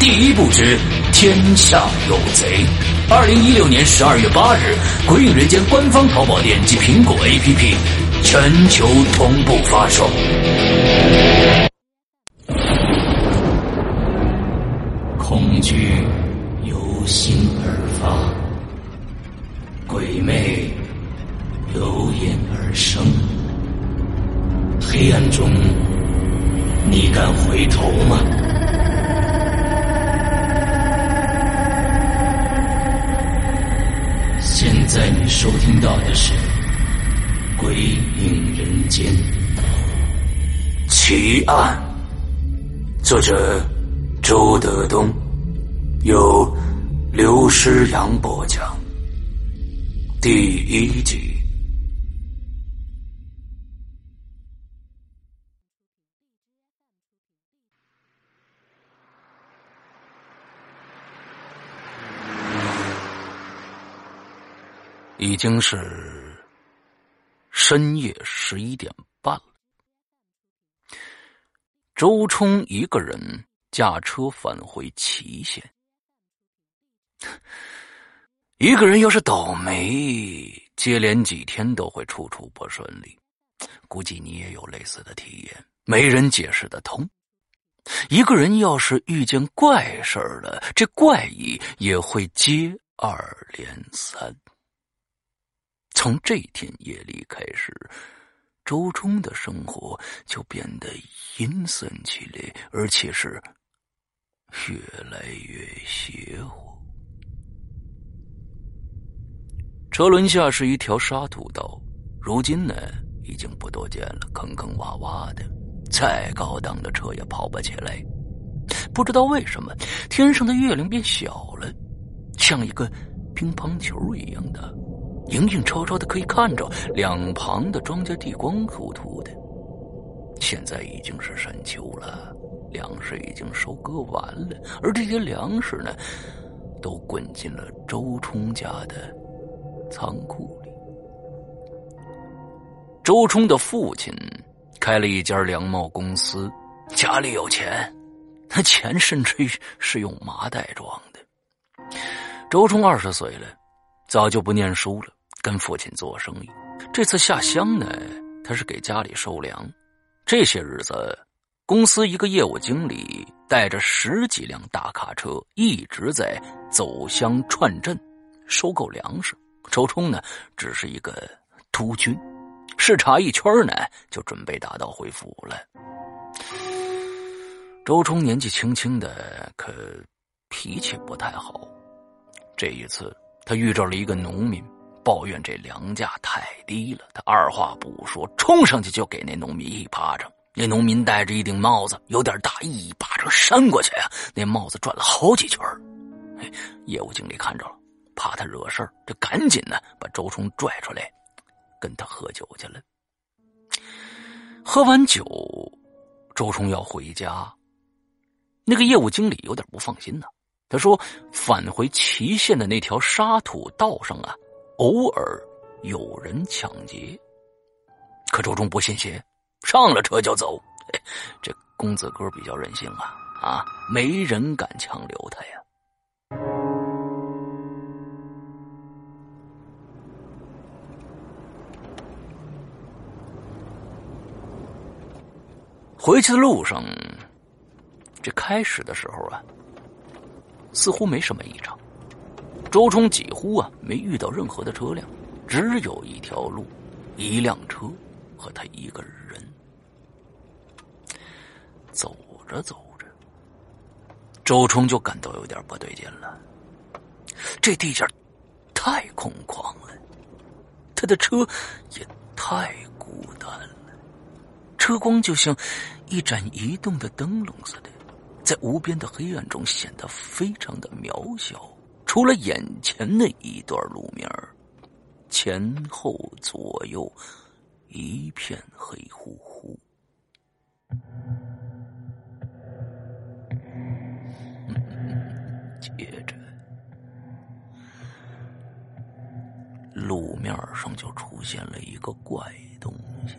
第一步之天下有贼。二零一六年十二月八日，《鬼影人间》官方淘宝店及苹果 APP 全球同步发售。恐惧由心而发，鬼魅由眼而生。黑暗中，你敢回头吗？间》奇案，作者周德东，由刘诗阳播讲，第一集。已经是深夜十一点半了。周冲一个人驾车返回祁县。一个人要是倒霉，接连几天都会处处不顺利。估计你也有类似的体验，没人解释得通。一个人要是遇见怪事了，这怪异也会接二连三。从这天夜里开始，周冲的生活就变得阴森起来，而且是越来越邪乎。车轮下是一条沙土道，如今呢已经不多见了，坑坑洼洼的，再高档的车也跑不起来。不知道为什么，天上的月亮变小了，像一个乒乓球一样的。影影绰绰的，可以看着两旁的庄稼地光秃秃的。现在已经是深秋了，粮食已经收割完了，而这些粮食呢，都滚进了周冲家的仓库里。周冲的父亲开了一家粮贸公司，家里有钱，那钱甚至于是用麻袋装的。周冲二十岁了，早就不念书了。跟父亲做生意，这次下乡呢，他是给家里收粮。这些日子，公司一个业务经理带着十几辆大卡车，一直在走乡串镇，收购粮食。周冲呢，只是一个督军，视察一圈呢，就准备打道回府了。周冲年纪轻轻的，可脾气不太好，这一次，他遇着了一个农民，抱怨这粮价太低了。他二话不说，冲上去就给那农民一巴掌。那农民戴着一顶帽子，有点大，一巴掌扇过去啊，那帽子转了好几圈业务经理看着了，怕他惹事儿，就赶紧呢把周冲拽出来，跟他喝酒去了。喝完酒，周冲要回家。那个业务经理有点不放心呢。他说：“返回祁县的那条沙土道上啊，偶尔有人抢劫。”可周冲不信邪，上了车就走。这公子哥比较任性啊啊，没人敢强留他呀。回去的路上，这开始的时候啊，似乎没什么异常。周冲几乎啊没遇到任何的车辆，只有一条路、一辆车和他一个人。走着走着，周冲就感到有点不对劲了。这地界太空旷了，他的车也太孤单了。车光就像一盏移动的灯笼似的，在无边的黑暗中显得非常的渺小。除了眼前的一段路面前后左右一片黑乎乎。接着，路面上就出现了一个怪东西。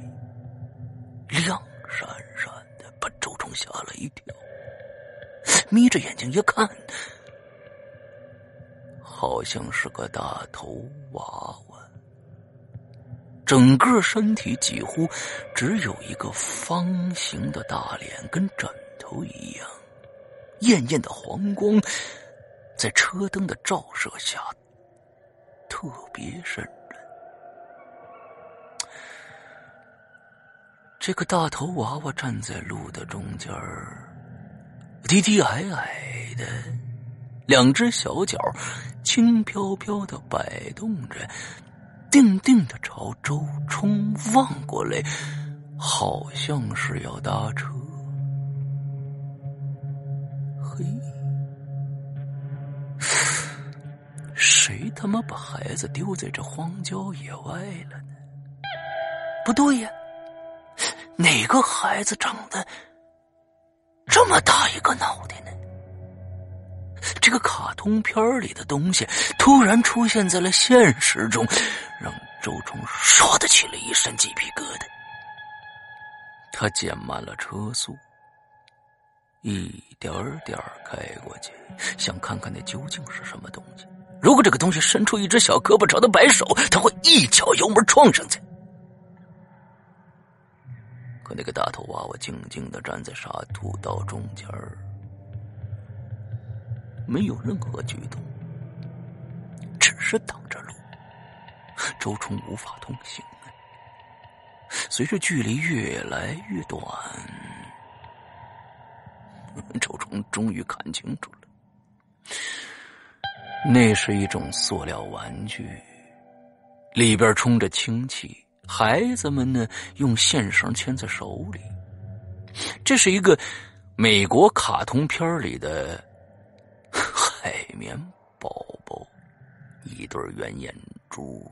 亮闪闪的，把周冲吓了一跳。眯着眼睛一看，好像是个大头娃娃，整个身体几乎只有一个方形的大脸，跟枕头一样。艳艳的黄光在车灯的照射下特别渗人。这个大头娃娃站在路的中间儿，低低矮矮的，两只小脚轻飘飘的摆动着，定定的朝周冲望过来，好像是要搭车。嘿，谁他妈把孩子丢在这荒郊野外了呢？不对呀！哪个孩子长得这么大一个脑袋呢？这个卡通片里的东西突然出现在了现实中，让周冲唰的起了一身鸡皮疙瘩。他减慢了车速，一点点开过去，想看看那究竟是什么东西。如果这个东西伸出一只小胳膊朝他摆手，他会一脚油门撞上去。可那个大头娃娃静静的站在沙土道中间没有任何举动，只是挡着路。周冲无法通行。随着距离越来越短，周冲终于看清楚了，那是一种塑料玩具，里边充着氢气。孩子们呢，用线绳牵在手里。这是一个美国卡通片里的海绵宝宝，一对圆眼珠，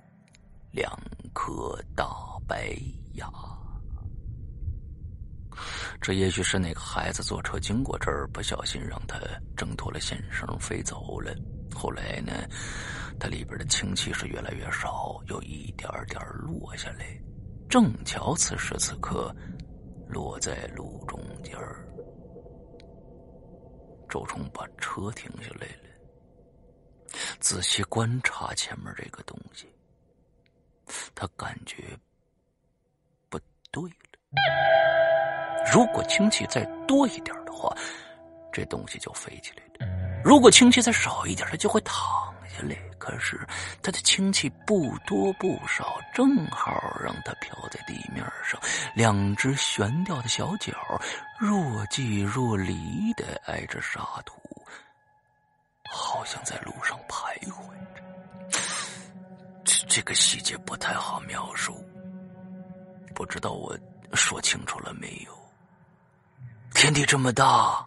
两颗大白牙。这也许是那个孩子坐车经过这儿，不小心让他挣脱了线绳飞走了。后来呢，它里边的氢气是越来越少，又一点点落下来。正巧此时此刻，落在路中间周冲把车停下来了，仔细观察前面这个东西，他感觉不对了。如果氢气再多一点的话，这东西就飞起来了。如果氢气再少一点，它就会躺下来。可是它的氢气不多不少，正好让它飘在地面上。两只悬吊的小脚若即若离的挨着沙土，好像在路上徘徊着。这这个细节不太好描述，不知道我说清楚了没有？天地这么大，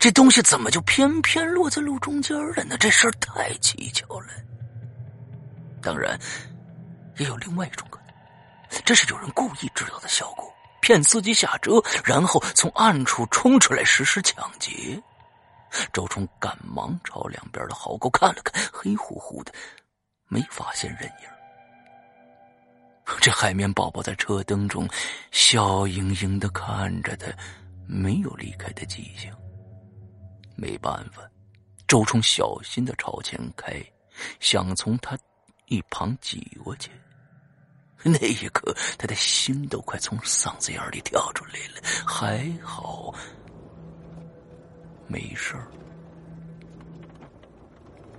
这东西怎么就偏偏落在路中间了呢？这事儿太蹊跷了。当然，也有另外一种可能，这是有人故意制造的效果，骗司机下车，然后从暗处冲出来实施抢劫。周冲赶忙朝两边的壕沟看了看，黑乎乎的，没发现人影。这海绵宝宝在车灯中笑盈盈的看着他。没有离开的迹象，没办法，周冲小心的朝前开，想从他一旁挤过去。那一刻，他的心都快从嗓子眼里跳出来了。还好，没事儿。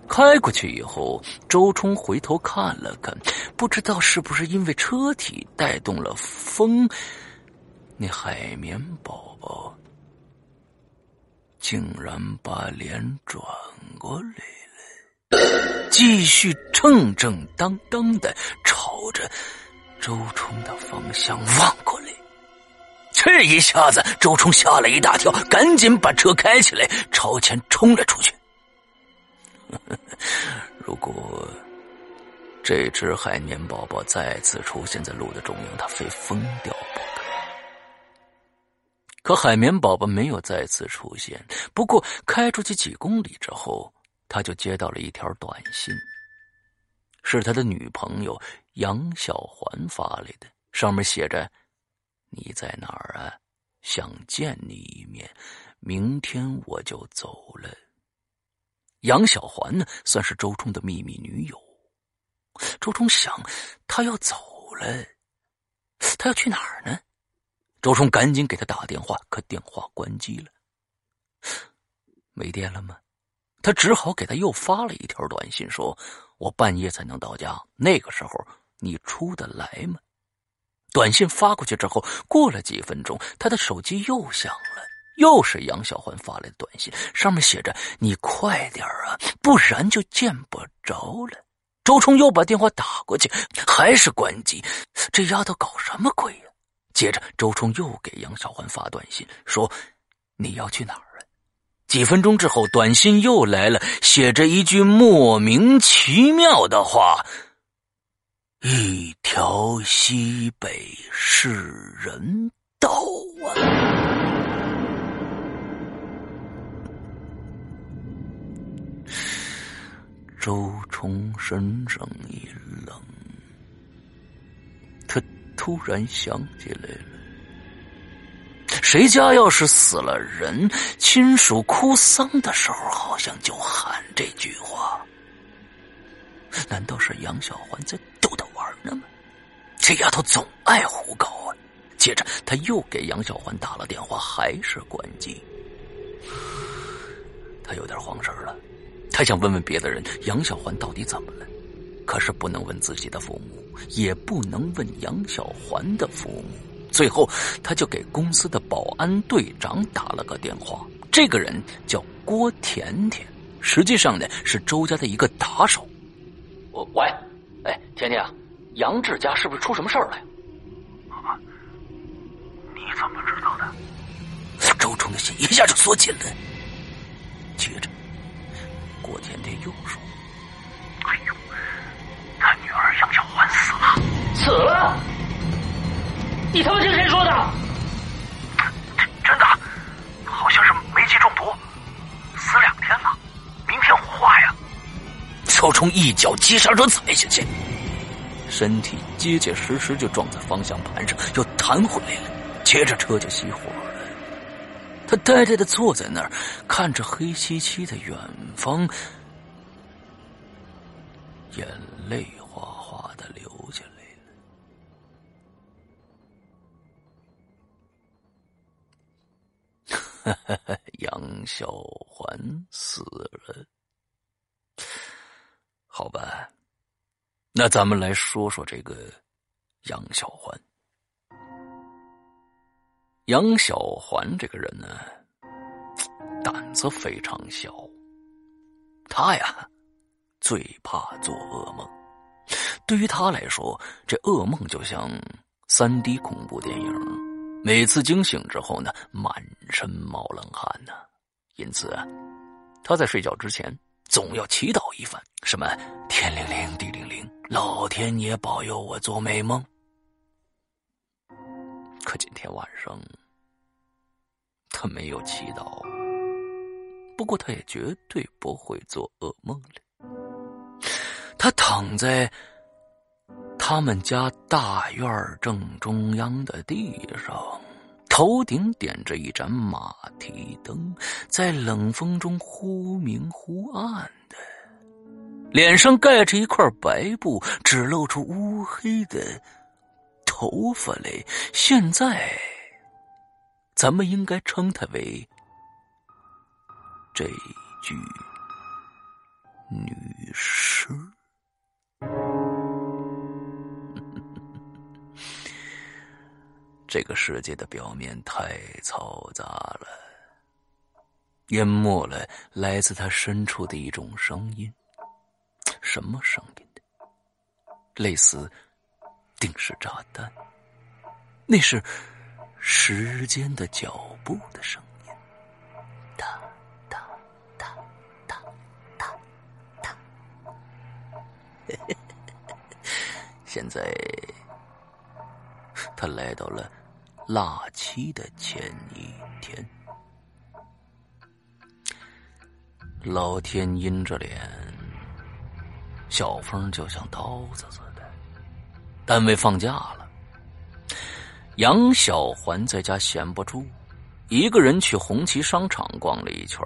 开过去以后，周冲回头看了看，不知道是不是因为车体带动了风。那海绵宝宝竟然把脸转过来了，继续正正当当的朝着周冲的方向望过来。这一下子，周冲吓了一大跳，赶紧把车开起来，朝前冲了出去。如果这只海绵宝宝再次出现在路的中央，他非疯掉不可。可海绵宝宝没有再次出现。不过开出去几公里之后，他就接到了一条短信，是他的女朋友杨小环发来的，上面写着：“你在哪儿啊？想见你一面，明天我就走了。”杨小环呢，算是周冲的秘密女友。周冲想，他要走了，他要去哪儿呢？周冲赶紧给他打电话，可电话关机了。没电了吗？他只好给他又发了一条短信，说：“我半夜才能到家，那个时候你出得来吗？”短信发过去之后，过了几分钟，他的手机又响了，又是杨小环发来的短信，上面写着：“你快点啊，不然就见不着了。”周冲又把电话打过去，还是关机。这丫头搞什么鬼呀？接着，周冲又给杨小环发短信说：“你要去哪儿啊？”几分钟之后，短信又来了，写着一句莫名其妙的话：“一条西北是人道啊！”周冲身上一冷。他突然想起来了，谁家要是死了人，亲属哭丧的时候，好像就喊这句话。难道是杨小环在逗他玩呢吗？这丫头总爱胡搞啊！接着他又给杨小环打了电话，还是关机。他有点慌神了，他想问问别的人，杨小环到底怎么了？可是不能问自己的父母，也不能问杨小环的父母。最后，他就给公司的保安队长打了个电话。这个人叫郭甜甜，实际上呢是周家的一个打手。喂，哎，甜甜，杨志家是不是出什么事儿了？啊？你怎么知道的？周冲的心一下就缩紧了。接着，郭甜甜又说。杨小环死了，死了？你他妈听谁说的？真的，好像是煤气中毒，死两天了，明天火化呀。周冲一脚急刹车踩下去，身体结结实实就撞在方向盘上，又弹回来了。接着车就熄火了。他呆呆的坐在那儿，看着黑漆漆的远方，眼泪。杨小环死了，好吧，那咱们来说说这个杨小环。杨小环这个人呢，胆子非常小，他呀，最怕做噩梦。对于他来说，这噩梦就像三 D 恐怖电影，每次惊醒之后呢，满身冒冷汗呢。因此，他在睡觉之前总要祈祷一番，什么天灵灵地灵灵，老天爷保佑我做美梦。可今天晚上，他没有祈祷，不过他也绝对不会做噩梦了。他躺在他们家大院正中央的地上。头顶点着一盏马蹄灯，在冷风中忽明忽暗的，脸上盖着一块白布，只露出乌黑的头发来。现在，咱们应该称他为这具女尸。这个世界的表面太嘈杂了，淹没了来自他深处的一种声音。什么声音的？类似定时炸弹。那是时间的脚步的声音。哒哒哒哒哒哒。现在，他来到了。腊七的前一天，老天阴着脸，小风就像刀子似的。单位放假了，杨小环在家闲不住，一个人去红旗商场逛了一圈，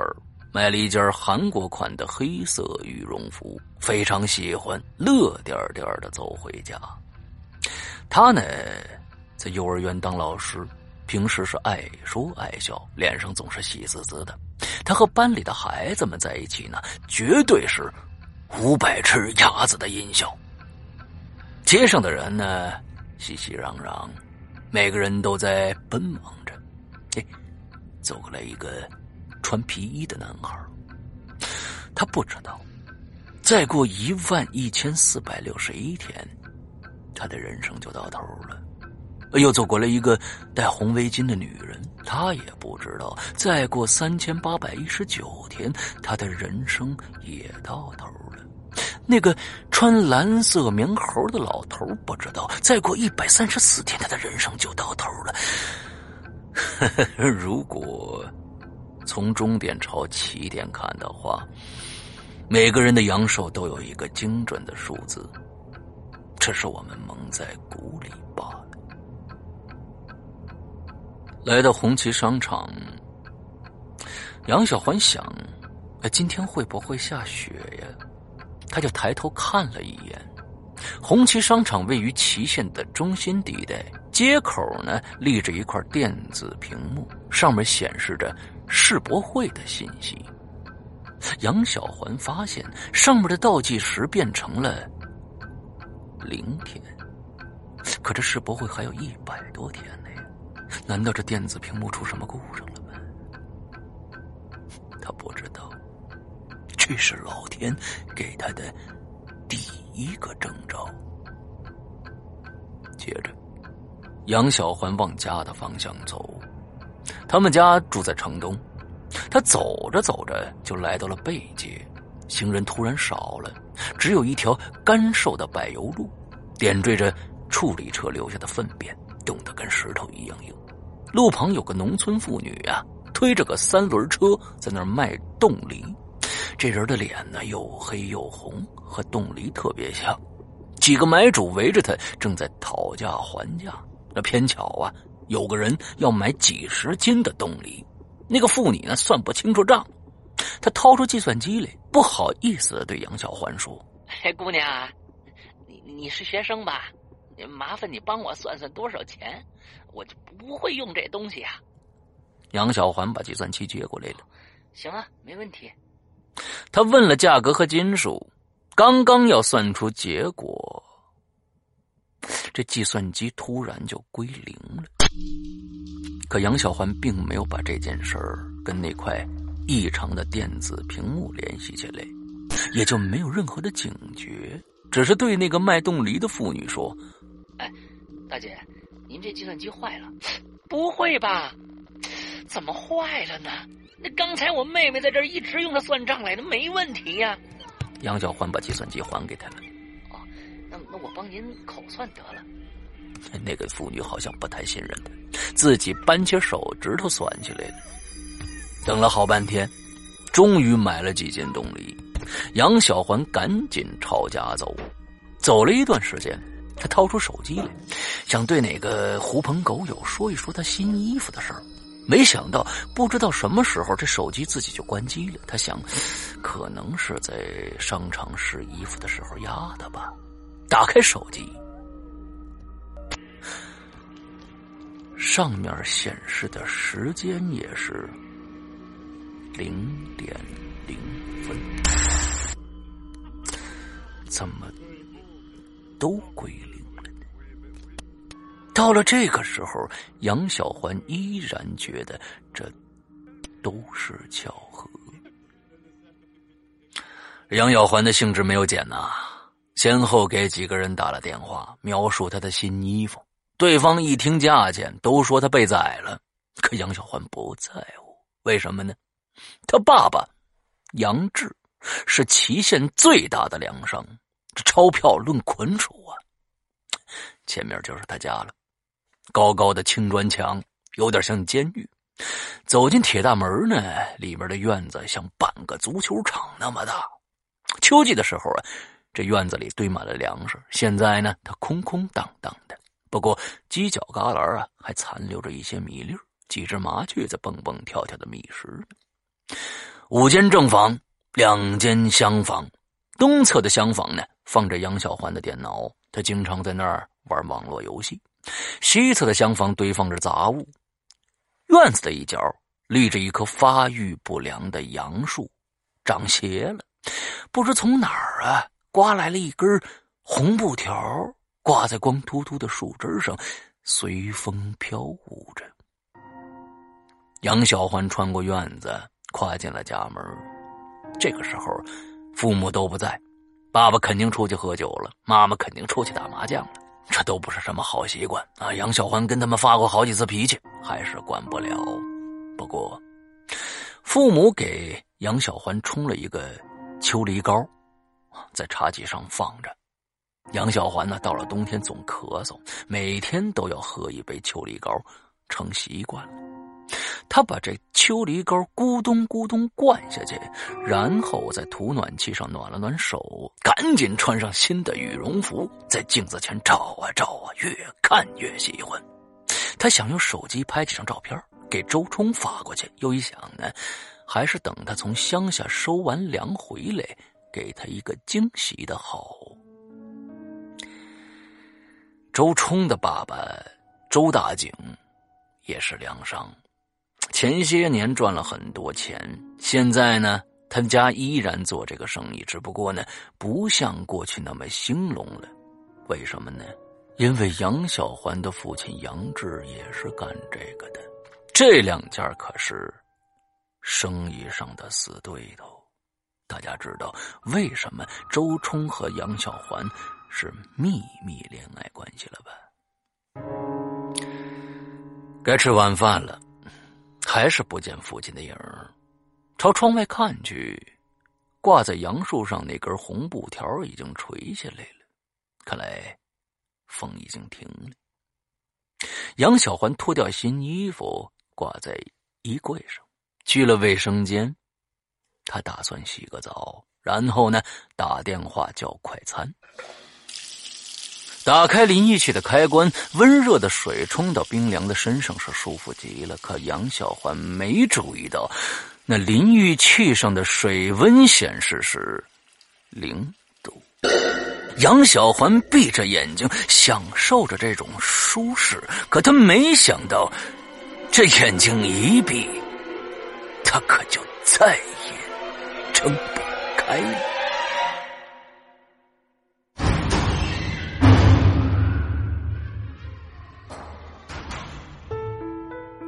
买了一件韩国款的黑色羽绒服，非常喜欢，乐颠颠的走回家。他呢？在幼儿园当老师，平时是爱说爱笑，脸上总是喜滋滋的。他和班里的孩子们在一起呢，绝对是五百只鸭子的音效。街上的人呢，熙熙攘攘，每个人都在奔忙着。哎，走过来一个穿皮衣的男孩，他不知道，再过一万一千四百六十一天，他的人生就到头了。又走过来一个戴红围巾的女人，她也不知道，再过三千八百一十九天，她的人生也到头了。那个穿蓝色棉猴的老头不知道，再过一百三十四天，他的人生就到头了。如果从终点朝起点看的话，每个人的阳寿都有一个精准的数字，这是我们蒙在鼓里罢了。来到红旗商场，杨小环想：“哎，今天会不会下雪呀？”他就抬头看了一眼。红旗商场位于祁县的中心地带，街口呢立着一块电子屏幕，上面显示着世博会的信息。杨小环发现上面的倒计时变成了零天，可这世博会还有一百多天呢。难道这电子屏幕出什么故障了吗？他不知道，这是老天给他的第一个征兆。接着，杨小环往家的方向走。他们家住在城东。他走着走着就来到了背街，行人突然少了，只有一条干瘦的柏油路，点缀着处理车留下的粪便，冻得跟石头一样硬。路旁有个农村妇女啊，推着个三轮车在那儿卖冻梨。这人的脸呢又黑又红，和冻梨特别像。几个买主围着他，正在讨价还价。那偏巧啊，有个人要买几十斤的冻梨。那个妇女呢算不清楚账，她掏出计算机来，不好意思的对杨小环说：“哎，姑娘，你你是学生吧？麻烦你帮我算算多少钱。”我就不会用这东西啊！杨小环把计算器接过来了。行啊，没问题。他问了价格和金属，刚刚要算出结果，这计算机突然就归零了。可杨小环并没有把这件事儿跟那块异常的电子屏幕联系起来，也就没有任何的警觉，只是对那个卖冻梨的妇女说：“哎，大姐，您这计算机坏了？不会吧？怎么坏了呢？那刚才我妹妹在这儿一直用它算账来的，没问题呀。”杨小欢把计算机还给他了。哦，那那我帮您口算得了。那个妇女好像不太信任他，自己扳起手指头算起来了。等了好半天，终于买了几斤冻梨。杨小环赶紧朝家走。走了一段时间，他掏出手机来，想对哪个狐朋狗友说一说他新衣服的事儿。没想到，不知道什么时候这手机自己就关机了。他想，可能是在商场试衣服的时候压的吧。打开手机。上面显示的时间也是零点零分，怎么都归零了呢？到了这个时候，杨小环依然觉得这都是巧合。杨小环的兴致没有减呐，先后给几个人打了电话，描述他的新衣服。对方一听价钱，都说他被宰了。可杨小环不在乎，为什么呢？他爸爸杨志是祁县最大的粮商，这钞票论捆数啊。前面就是他家了，高高的青砖墙，有点像监狱。走进铁大门呢，里面的院子像半个足球场那么大。秋季的时候啊，这院子里堆满了粮食，现在呢，它空空荡荡的。不过犄角旮旯啊，还残留着一些米粒几只麻雀在蹦蹦跳跳的觅食。五间正房，两间厢房。东侧的厢房呢，放着杨小环的电脑，他经常在那儿玩网络游戏。西侧的厢房堆放着杂物。院子的一角立着一棵发育不良的杨树，长斜了，不知从哪儿啊刮来了一根红布条。挂在光秃秃的树枝上，随风飘舞着。杨小环穿过院子，跨进了家门。这个时候，父母都不在，爸爸肯定出去喝酒了，妈妈肯定出去打麻将了。这都不是什么好习惯啊！杨小环跟他们发过好几次脾气，还是管不了。不过，父母给杨小环冲了一个秋梨膏，在茶几上放着。杨小环呢，到了冬天总咳嗽，每天都要喝一杯秋梨膏，成习惯了。他把这秋梨膏咕咚咕咚灌下去，然后在土暖气上暖了暖手，赶紧穿上新的羽绒服，在镜子前照啊照啊，越看越喜欢。他想用手机拍几张照片给周冲发过去，又一想呢，还是等他从乡下收完粮回来，给他一个惊喜的好。周冲的爸爸周大景也是粮商，前些年赚了很多钱。现在呢，他家依然做这个生意，只不过呢，不像过去那么兴隆了。为什么呢？因为杨小环的父亲杨志也是干这个的，这两家可是生意上的死对头。大家知道为什么周冲和杨小环？是秘密恋爱关系了吧？该吃晚饭了，还是不见父亲的影儿。朝窗外看去，挂在杨树上那根红布条已经垂下来了，看来风已经停了。杨小环脱掉新衣服，挂在衣柜上，去了卫生间。他打算洗个澡，然后呢，打电话叫快餐。打开淋浴器的开关，温热的水冲到冰凉的身上是舒服极了。可杨小环没注意到，那淋浴器上的水温显示是零度。杨小环闭着眼睛享受着这种舒适，可他没想到，这眼睛一闭，他可就再也睁不开了。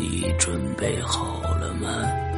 你准备好了吗？